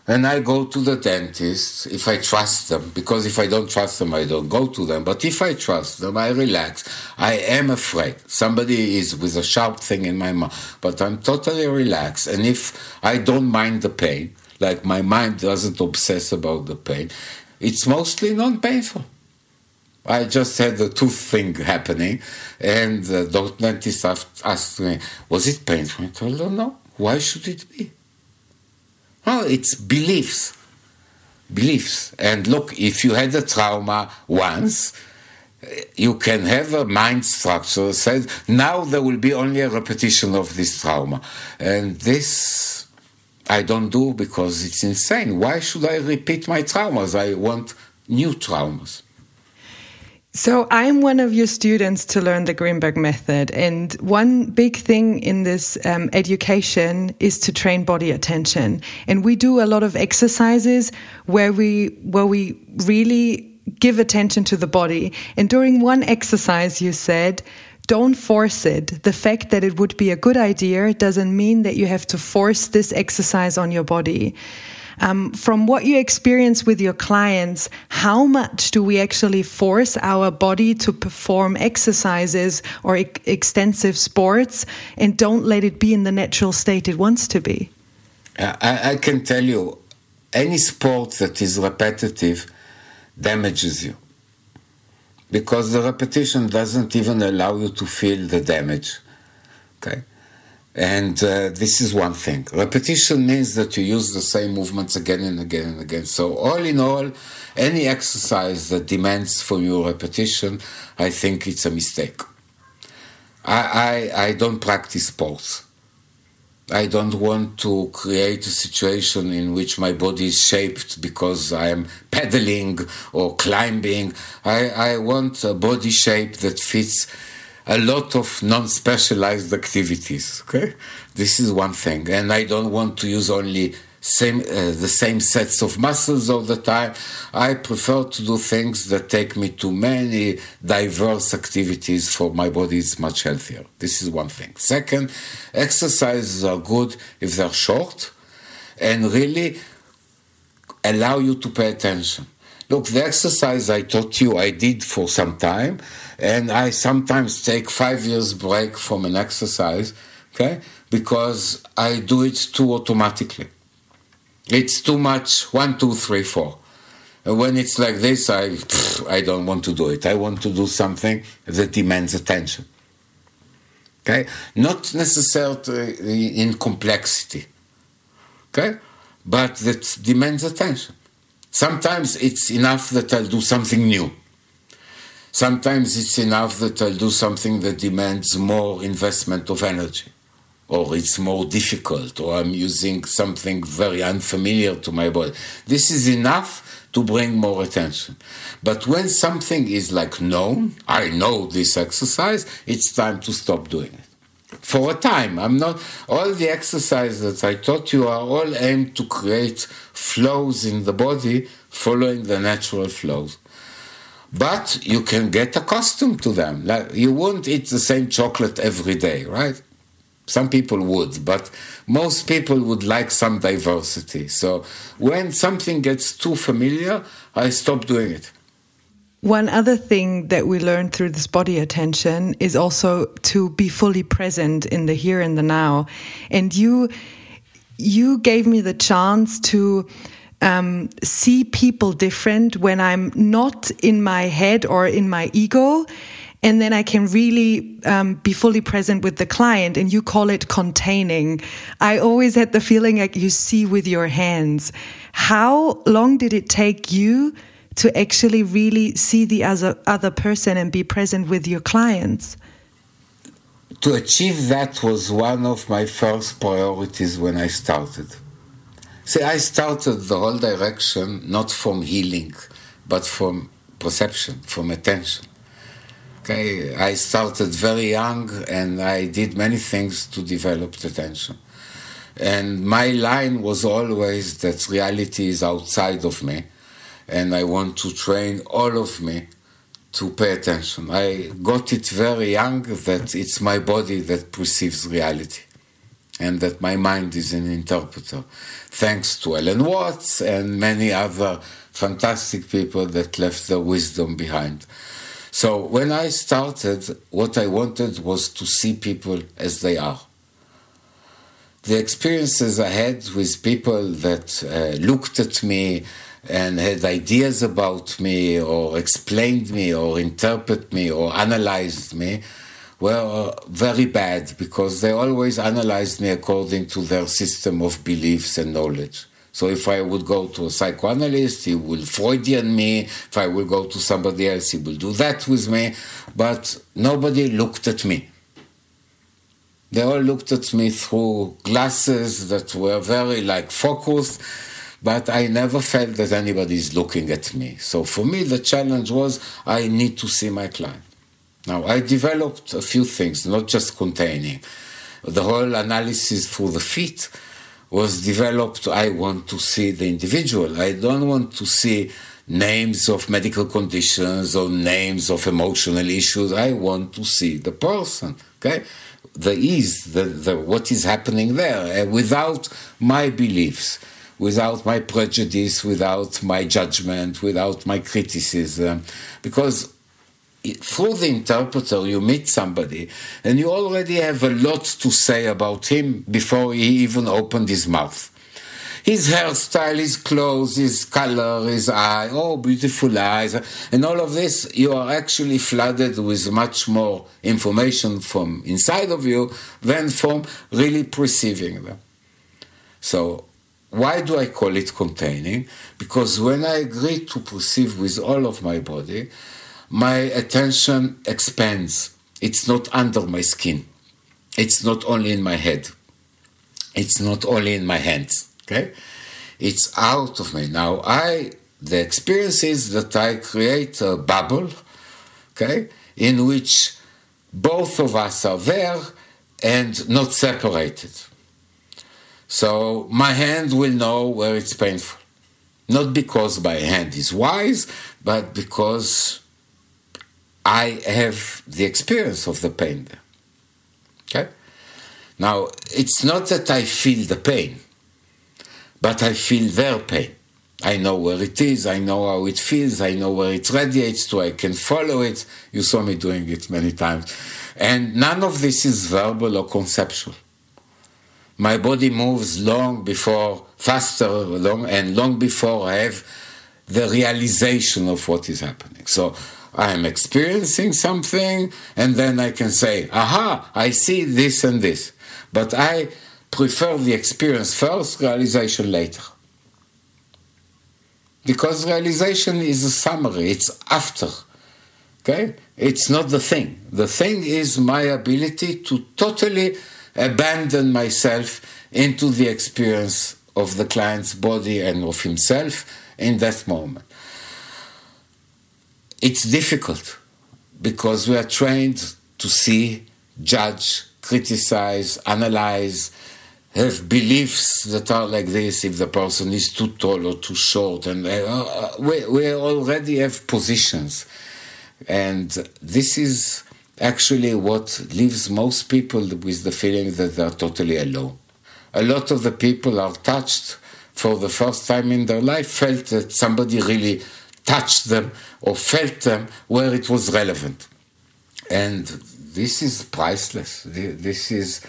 And I go to the dentist if I trust them, because if I don't trust them, I don't go to them. But if I trust them, I relax. I am afraid. Somebody is with a sharp thing in my mouth, but I'm totally relaxed. And if I don't mind the pain, like my mind doesn't obsess about the pain, it's mostly non painful. I just had the tooth thing happening, and the dentist asked me, Was it painful? I told him, No. Why should it be? Well, it's beliefs. Beliefs. And look, if you had a trauma once, you can have a mind structure that says now there will be only a repetition of this trauma. And this I don't do because it's insane. Why should I repeat my traumas? I want new traumas. So I'm one of your students to learn the Grinberg method, and one big thing in this um, education is to train body attention. And we do a lot of exercises where we where we really give attention to the body. And during one exercise, you said don't force it. The fact that it would be a good idea doesn't mean that you have to force this exercise on your body. Um, from what you experience with your clients, how much do we actually force our body to perform exercises or e extensive sports and don't let it be in the natural state it wants to be? I, I can tell you, any sport that is repetitive damages you because the repetition doesn't even allow you to feel the damage. Okay? And uh, this is one thing. Repetition means that you use the same movements again and again and again. So, all in all, any exercise that demands from you repetition, I think it's a mistake. I, I, I don't practice sports. I don't want to create a situation in which my body is shaped because I am pedaling or climbing. I, I want a body shape that fits a lot of non-specialized activities. Okay, this is one thing, and I don't want to use only same uh, the same sets of muscles all the time. I prefer to do things that take me to many diverse activities for my body is much healthier. This is one thing. Second, exercises are good if they're short and really allow you to pay attention. Look, the exercise I taught you, I did for some time, and I sometimes take five years break from an exercise, okay, because I do it too automatically. It's too much. One, two, three, four. And when it's like this, I I don't want to do it. I want to do something that demands attention. Okay, not necessarily in complexity. Okay, but that demands attention. Sometimes it's enough that I'll do something new. Sometimes it's enough that I'll do something that demands more investment of energy or it's more difficult, or I'm using something very unfamiliar to my body. This is enough to bring more attention. But when something is like known, I know this exercise, it's time to stop doing it. For a time, I'm not, all the exercises that I taught you are all aimed to create flows in the body following the natural flows. But you can get accustomed to them. Like you won't eat the same chocolate every day, right? Some people would, but most people would like some diversity. So when something gets too familiar, I stop doing it. One other thing that we learned through this body attention is also to be fully present in the here and the now. And you, you gave me the chance to um, see people different when I'm not in my head or in my ego and then I can really um, be fully present with the client. And you call it containing. I always had the feeling like you see with your hands. How long did it take you to actually really see the other other person and be present with your clients? To achieve that was one of my first priorities when I started. See, I started the whole direction not from healing, but from perception, from attention. Okay, I started very young and I did many things to develop attention. And my line was always that reality is outside of me and I want to train all of me to pay attention. I got it very young that it's my body that perceives reality and that my mind is an interpreter. Thanks to Alan Watts and many other fantastic people that left their wisdom behind. So when I started, what I wanted was to see people as they are. The experiences I had with people that uh, looked at me and had ideas about me or explained me or interpreted me or analyzed me were very bad because they always analyzed me according to their system of beliefs and knowledge. So if I would go to a psychoanalyst, he will Freudian me. If I will go to somebody else, he will do that with me. But nobody looked at me. They all looked at me through glasses that were very like focused, but I never felt that anybody is looking at me. So for me, the challenge was I need to see my client. Now I developed a few things, not just containing the whole analysis for the feet was developed. I want to see the individual. I don't want to see names of medical conditions or names of emotional issues. I want to see the person. Okay, the ease, the, the what is happening there, uh, without my beliefs, without my prejudice, without my judgment, without my criticism, because through the interpreter you meet somebody and you already have a lot to say about him before he even opened his mouth. His hairstyle, his clothes, his color, his eye, oh, beautiful eyes, and all of this, you are actually flooded with much more information from inside of you than from really perceiving them. So, why do I call it containing? Because when I agree to perceive with all of my body, my attention expands. It's not under my skin. It's not only in my head. It's not only in my hands. Okay? It's out of me. Now, I, the experience is that I create a bubble, okay, in which both of us are there and not separated. So my hand will know where it's painful. Not because my hand is wise, but because I have the experience of the pain there. Okay? Now, it's not that I feel the pain but I feel their pain. I know where it is, I know how it feels, I know where it radiates to, I can follow it. You saw me doing it many times. And none of this is verbal or conceptual. My body moves long before, faster, long, and long before I have the realization of what is happening. So I'm experiencing something, and then I can say, aha, I see this and this. But I prefer the experience first, realization later. Because realization is a summary, it's after. Okay? It's not the thing. The thing is my ability to totally abandon myself into the experience of the client's body and of himself in that moment. It's difficult because we are trained to see, judge, criticize, analyze, have beliefs that are like this if the person is too tall or too short and uh, uh, we, we already have positions and this is actually what leaves most people with the feeling that they're totally alone. A lot of the people are touched for the first time in their life felt that somebody really touched them or felt them where it was relevant. And this is priceless. This is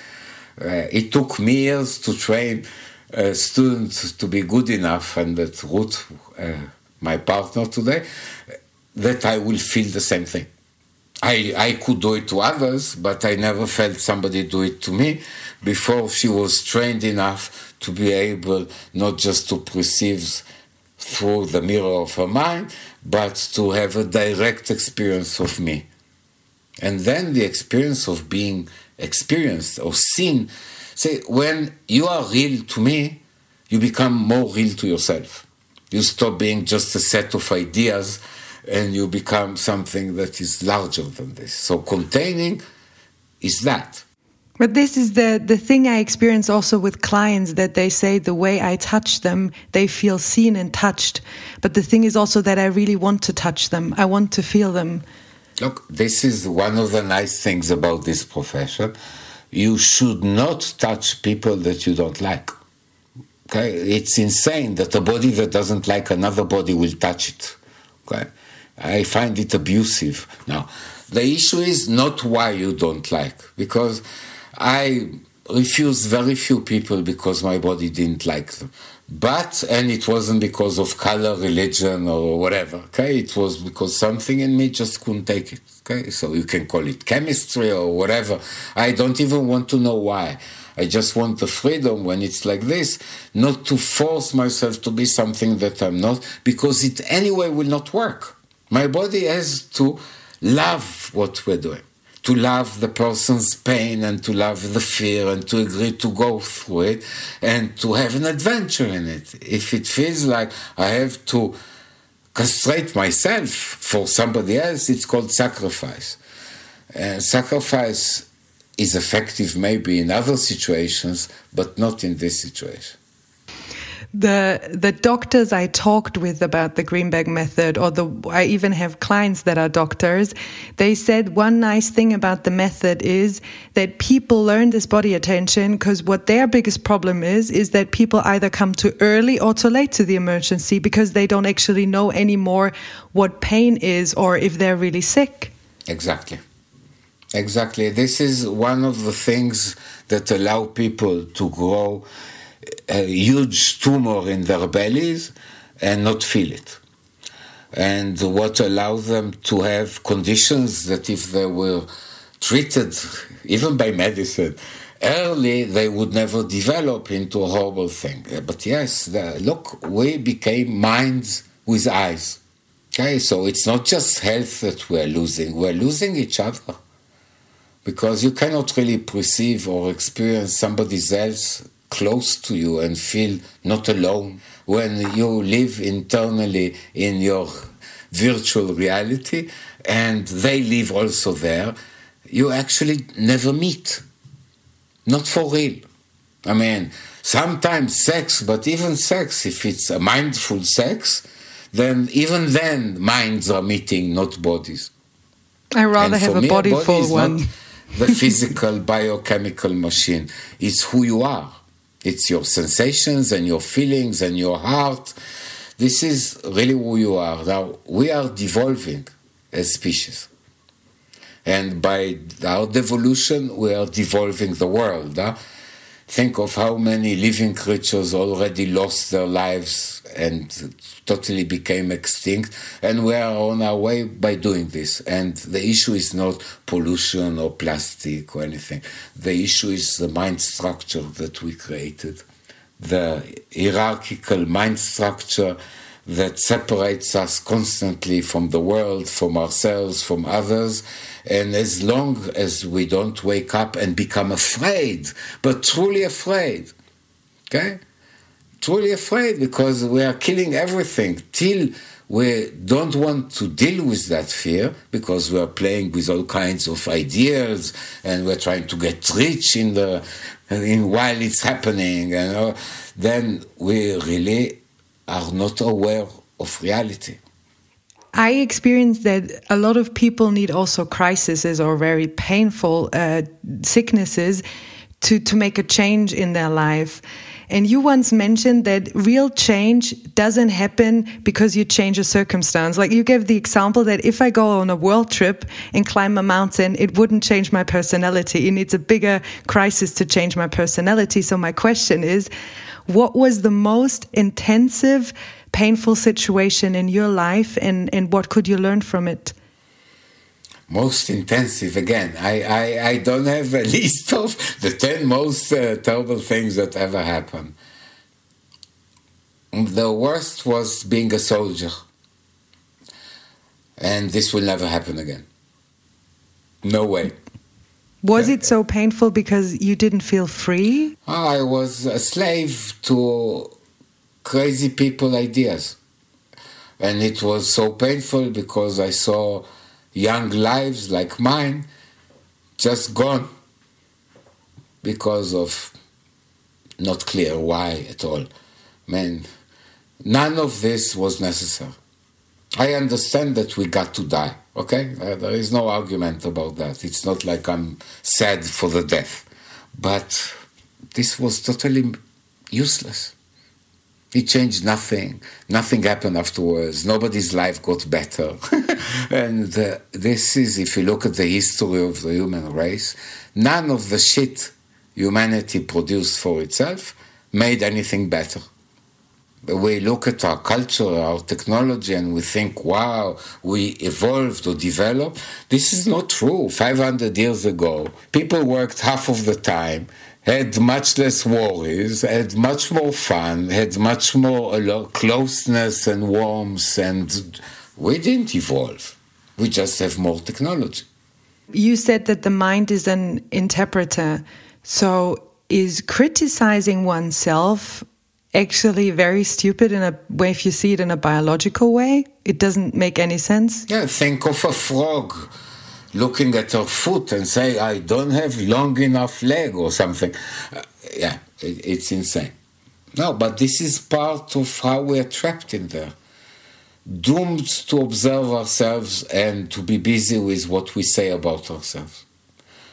uh, it took me years to train a student to be good enough, and that Ruth, uh, my partner today, that I will feel the same thing. I, I could do it to others, but I never felt somebody do it to me before she was trained enough to be able not just to perceive through the mirror of her mind, but to have a direct experience of me. And then the experience of being experienced or seen. Say, when you are real to me, you become more real to yourself. You stop being just a set of ideas and you become something that is larger than this. So containing is that. But this is the, the thing I experience also with clients that they say the way I touch them, they feel seen and touched. But the thing is also that I really want to touch them. I want to feel them. Look, this is one of the nice things about this profession. You should not touch people that you don't like. Okay? It's insane that a body that doesn't like another body will touch it. Okay? I find it abusive. Now, the issue is not why you don't like, because I refused very few people because my body didn't like them. But, and it wasn't because of color, religion, or whatever, okay? It was because something in me just couldn't take it, okay? So you can call it chemistry or whatever. I don't even want to know why. I just want the freedom when it's like this, not to force myself to be something that I'm not, because it anyway will not work. My body has to love what we're doing to love the person's pain and to love the fear and to agree to go through it and to have an adventure in it. If it feels like I have to castrate myself for somebody else, it's called sacrifice. And sacrifice is effective maybe in other situations, but not in this situation. The the doctors I talked with about the Grinberg method, or the I even have clients that are doctors, they said one nice thing about the method is that people learn this body attention because what their biggest problem is is that people either come too early or too late to the emergency because they don't actually know anymore what pain is or if they're really sick. Exactly. Exactly. This is one of the things that allow people to grow a huge tumor in their bellies and not feel it. And what allows them to have conditions that if they were treated, even by medicine, early, they would never develop into a horrible thing. Uh, but yes, the, look, we became minds with eyes. Okay, so it's not just health that we're losing, we're losing each other because you cannot really perceive or experience somebody else close to you and feel not alone. When you live internally in your virtual reality and they live also there you actually never meet. Not for real. I mean sometimes sex but even sex if it's a mindful sex then even then minds are meeting not bodies. I rather have a body full one. the physical biochemical machine. It's who you are. It's your sensations and your feelings and your heart. This is really who you are. Now, we are devolving as species. And by our devolution, we are devolving the world. Huh? Think of how many living creatures already lost their lives and totally became extinct. And we are on our way by doing this. And the issue is not pollution or plastic or anything. The issue is the mind structure that we created, the hierarchical mind structure that separates us constantly from the world, from ourselves, from others. And as long as we don't wake up and become afraid, but truly afraid, okay? Truly afraid because we are killing everything till we don't want to deal with that fear because we are playing with all kinds of ideas and we're trying to get rich in the in while it's happening and uh, then we really are not aware of reality. I experienced that a lot of people need also crises or very painful uh, sicknesses to, to make a change in their life. And you once mentioned that real change doesn't happen because you change a circumstance. Like you gave the example that if I go on a world trip and climb a mountain, it wouldn't change my personality. It needs a bigger crisis to change my personality. So my question is, what was the most intensive, painful situation in your life and, and what could you learn from it? Most intensive, again, I, I, I don't have a list of the 10 most uh, terrible things that ever happened. The worst was being a soldier. And this will never happen again. No way. Was it so painful because you didn't feel free? I was a slave to crazy people ideas. And it was so painful because I saw young lives like mine just gone because of not clear why at all. Man, none of this was necessary. I understand that we got to die. Okay, uh, there is no argument about that. It's not like I'm sad for the death, but this was totally useless. It changed nothing. Nothing happened afterwards. Nobody's life got better. and uh, this is, if you look at the history of the human race, none of the shit humanity produced for itself made anything better we look at our culture, our technology, and we think, wow, we evolved or developed. This is not true. 500 years ago, people worked half of the time, had much less worries, had much more fun, had much more uh, closeness and warmth, and we didn't evolve. We just have more technology. You said that the mind is an interpreter. So, is criticizing oneself actually very stupid in a way if you see it in a biological way it doesn't make any sense yeah think of a frog looking at her foot and say i don't have long enough leg or something uh, yeah it, it's insane No, but this is part of how we are trapped in there. Doomed to observe ourselves and to be busy with what we say about ourselves.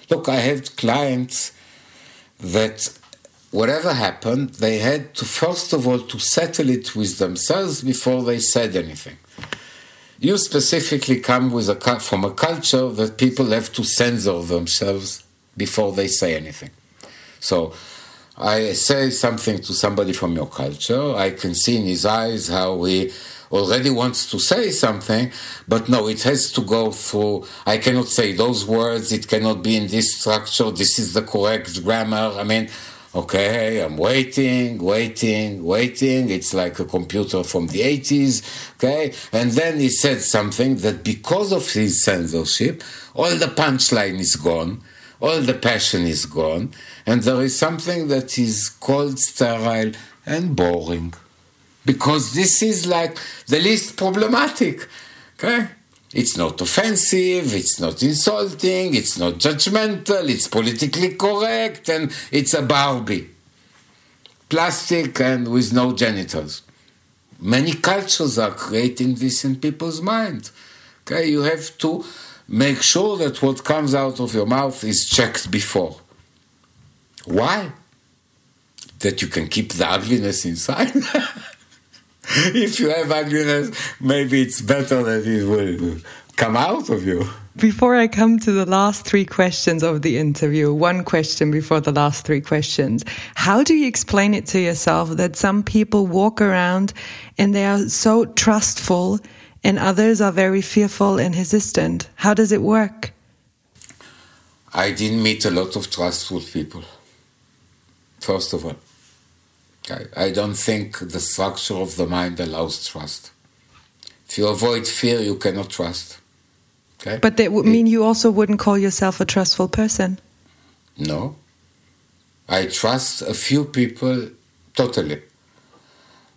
Look, I have clients that whatever happened, they had to first of all to settle it with themselves before they said anything. You specifically come with a from a culture that people have to censor themselves before they say anything. So I say something to somebody from your culture, I can see in his eyes how he already wants to say something, but no, it has to go through. I cannot say those words, it cannot be in this structure, this is the correct grammar. I mean, okay, I'm waiting, waiting, waiting. It's like a computer from the 80s, okay? And then he said something that because of his censorship, all the punchline is gone, all the passion is gone, and there is something that is called sterile and boring because this is like the least problematic. Okay? It's not offensive, it's not insulting, it's not judgmental, it's politically correct, and it's a Barbie. Plastic and with no genitals. Many cultures are creating this in people's minds. Okay, you have to make sure that what comes out of your mouth is checked before. Why? That you can keep the ugliness inside. if you have ugliness, maybe it's better that it will come out of you. Before I come to the last three questions of the interview, one question before the last three questions. How do you explain it to yourself that some people walk around and they are so trustful and others are very fearful and hesitant? How does it work? I didn't meet a lot of trustful people, first of all. I, I don't think the structure of the mind allows trust. If you avoid fear, you cannot trust. Okay? But that would mean you also wouldn't call yourself a trustful person. No. I trust a few people totally.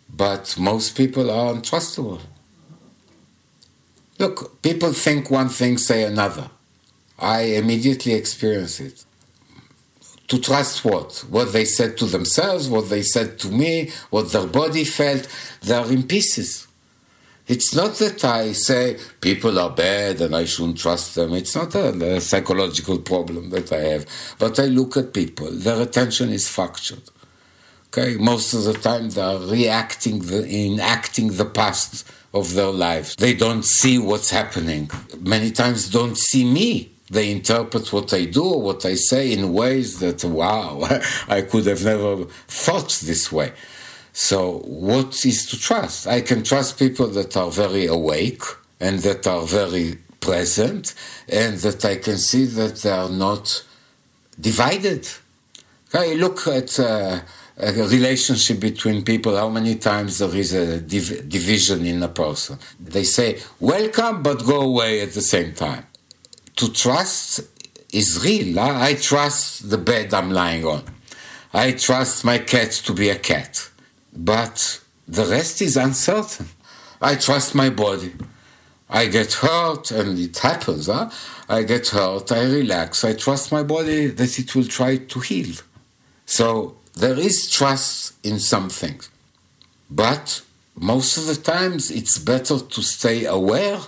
But most people are untrustable. Look, people think one thing, say another. I immediately experience it to trust what? What they said to themselves, what they said to me, what their body felt. They are in pieces. It's not that I say people are bad and I shouldn't trust them. It's not a, a psychological problem that I have. But I look at people, their attention is fractured. Okay, most of the time they are reacting, the, enacting the past of their lives. They don't see what's happening. Many times don't see me they interpret what I do or what I say in ways that, wow, I could have never thought this way. So, what is to trust? I can trust people that are very awake and that are very present and that I can see that they are not divided. I look at uh, a relationship between people, how many times there is a div- division in a person. They say, welcome, but go away at the same time to trust is real. Huh? I trust the bed I'm lying on. I trust my cat to be a cat. But the rest is uncertain. I trust my body. I get hurt, and it happens. Huh? I get hurt, I relax, I trust my body that it will try to heal. So there is trust in some things. But most of the times, it's better to stay aware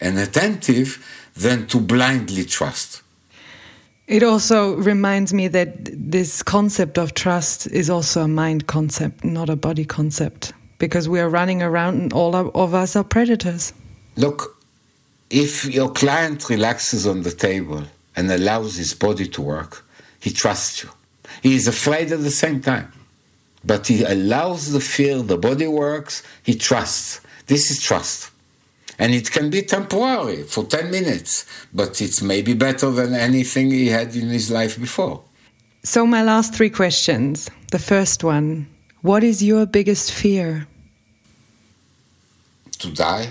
and attentive than to blindly trust. It also reminds me that this concept of trust is also a mind concept, not a body concept, because we are running around and all of us are predators. Look, if your client relaxes on the table and allows his body to work, he trusts you. He is afraid at the same time, but he allows the fear, the body works, he trusts. This is trust. And it can be temporary for 10 minutes, but it's maybe better than anything he had in his life before. So, my last three questions. The first one What is your biggest fear? To die.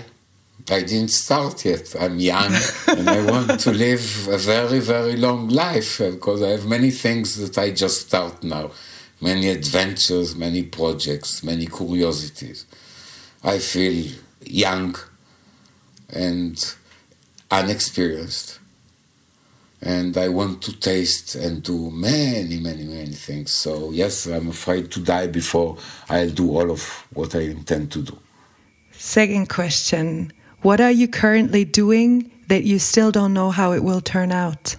I didn't start yet. I'm young and I want to live a very, very long life uh, because I have many things that I just start now many adventures, many projects, many curiosities. I feel young and unexperienced. and I want to taste and do many, many, many things. So, yes, I'm afraid to die before I'll do all of what I intend to do. Second question What are you currently doing that you still don't know how it will turn out?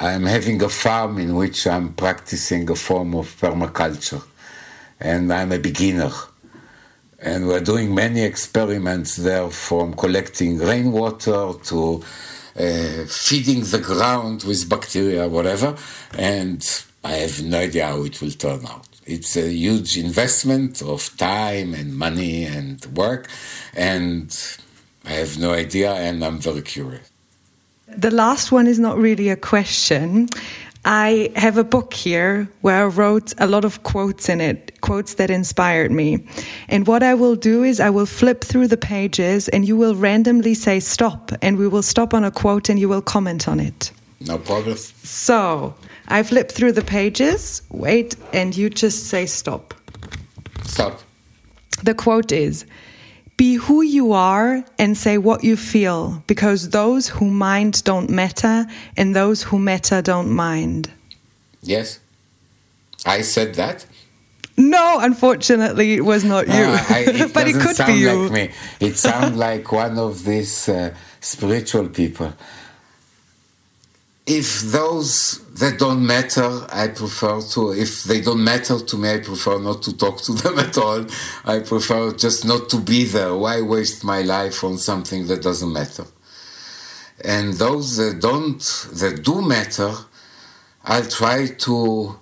I'm having a farm in which I'm practicing a form of permaculture, and I'm a beginner. And we're doing many experiments there from collecting rainwater to uh, feeding the ground with bacteria, whatever. And I have no idea how it will turn out. It's a huge investment of time and money and work, and I have no idea, and I'm very curious. The last one is not really a question. I have a book here where I wrote a lot of quotes in it, quotes that inspired me. And what I will do is I will flip through the pages and you will randomly say stop, and we will stop on a quote and you will comment on it. No problem. So I flip through the pages, wait, and you just say stop. Stop. The quote is Be who you are and say what you feel, because those who mind don't matter, and those who matter don't mind. Yes. I said that. No, unfortunately, it was not you. Ah, I- it but it could sound be you. like me. It sounds like one of these uh, spiritual people. If those that don't matter, I prefer to. If they don't matter to me, I prefer not to talk to them at all. I prefer just not to be there. Why waste my life on something that doesn't matter? And those that don't, that do matter, I'll try to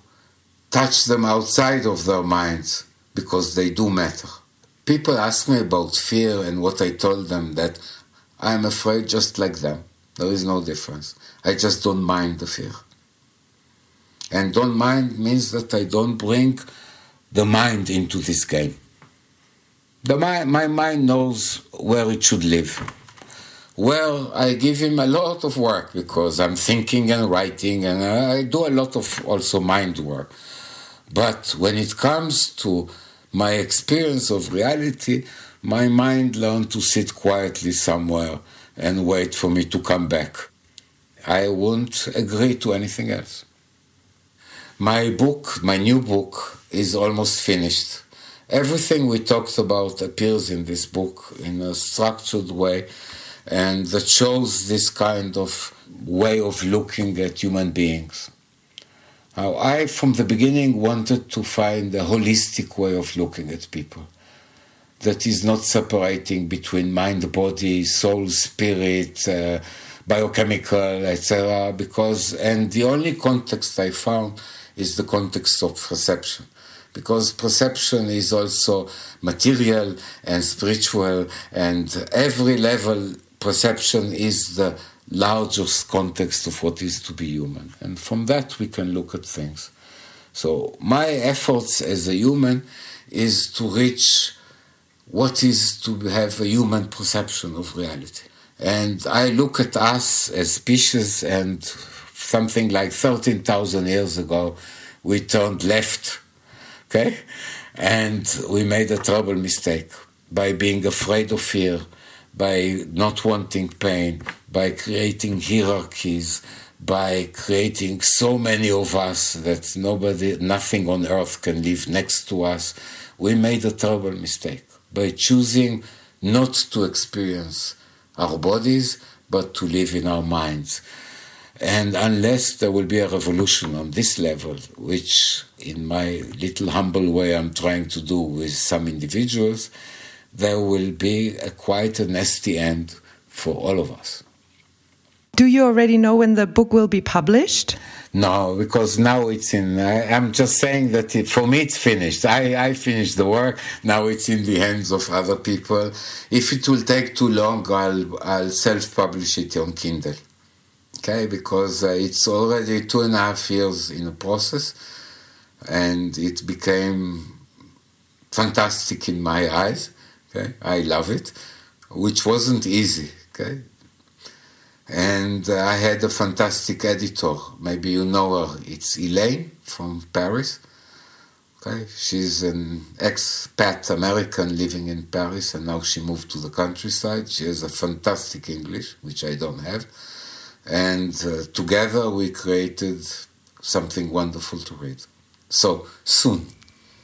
touch them outside of their minds because they do matter. People ask me about fear and what I told them that I'm afraid just like them. There is no difference. I just don't mind the fear. And don't mind means that I don't bring the mind into this game. The mi- my mind knows where it should live. Well, I give him a lot of work because I'm thinking and writing, and uh, I do a lot of also mind work. But when it comes to my experience of reality, my mind learned to sit quietly somewhere and wait for me to come back. I won't agree to anything else. My book, my new book, is almost finished. Everything we talked about appears in this book in a structured way, and that shows this kind of way of looking at human beings. Now, I, from the beginning, wanted to find a holistic way of looking at people that is not separating between mind, body, soul, spirit, uh, biochemical, etc. Because, and the only context I found is the context of perception. Because perception is also material and spiritual, and every level perception is the largest context of what is to be human. And from that, we can look at things. So, my efforts as a human is to reach what is to have a human perception of reality. And I look at us as species, and something like 13,000 years ago, we turned left, okay? And we made a terrible mistake by being afraid of fear, by not wanting pain, by creating hierarchies, by creating so many of us that nobody, nothing on earth can live next to us. We made a terrible mistake by choosing not to experience our bodies, but to live in our minds. And unless there will be a revolution on this level, which in my little humble way I'm trying to do with some individuals, there will be a quite a nasty end for all of us. Do you already know when the book will be published? No, because now it's in. I, I'm just saying that it, for me it's finished. I, I finished the work. Now it's in the hands of other people. If it will take too long, I'll I'll self-publish it on Kindle. Okay, because uh, it's already two and a half years in the process, and it became fantastic in my eyes. Okay, I love it, which wasn't easy. Okay, and uh, I had a fantastic editor. Maybe you know her. It's Elaine from Paris. Okay, she's an expat American living in Paris, and now she moved to the countryside. She has a fantastic English, which I don't have, and uh, together we created something wonderful to read. So soon.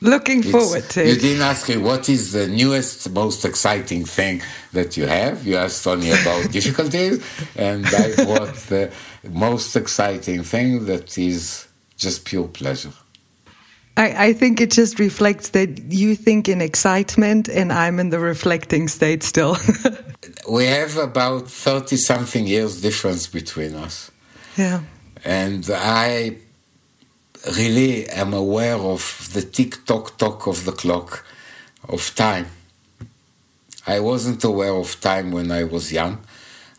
Looking It's- forward to You didn't ask me what is the newest, most exciting thing that you have. You asked only about difficulties, and I brought the most exciting thing that is just pure pleasure. I, I think it just reflects that you think in excitement and I'm in the reflecting state still. We have about 30 something years difference between us. yeah. And I really am aware of the tick tock tock of the clock of time. I wasn't aware of time when I was young.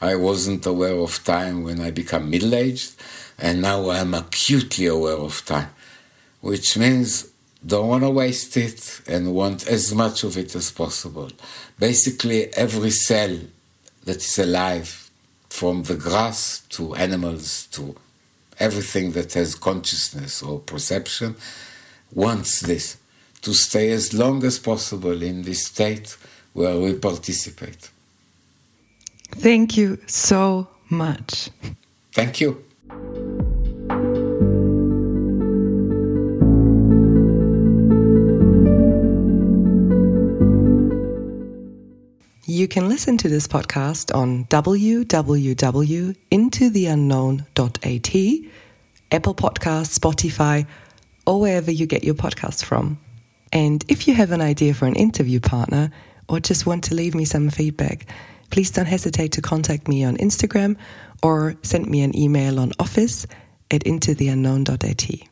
I wasn't aware of time when I became middle aged. And now I'm acutely aware of time, which means don't want to waste it and want as much of it as possible. Basically, every cell that is alive, from the grass to animals to everything that has consciousness or perception wants this to stay as long as possible in this state where we participate. Thank you so much. Thank you. You can listen to this podcast on www.intotheunknown.at, Apple Podcasts, Spotify, or wherever you get your podcasts from. And if you have an idea for an interview partner or just want to leave me some feedback, please don't hesitate to contact me on Instagram or send me an email on office at intotheunknown.at.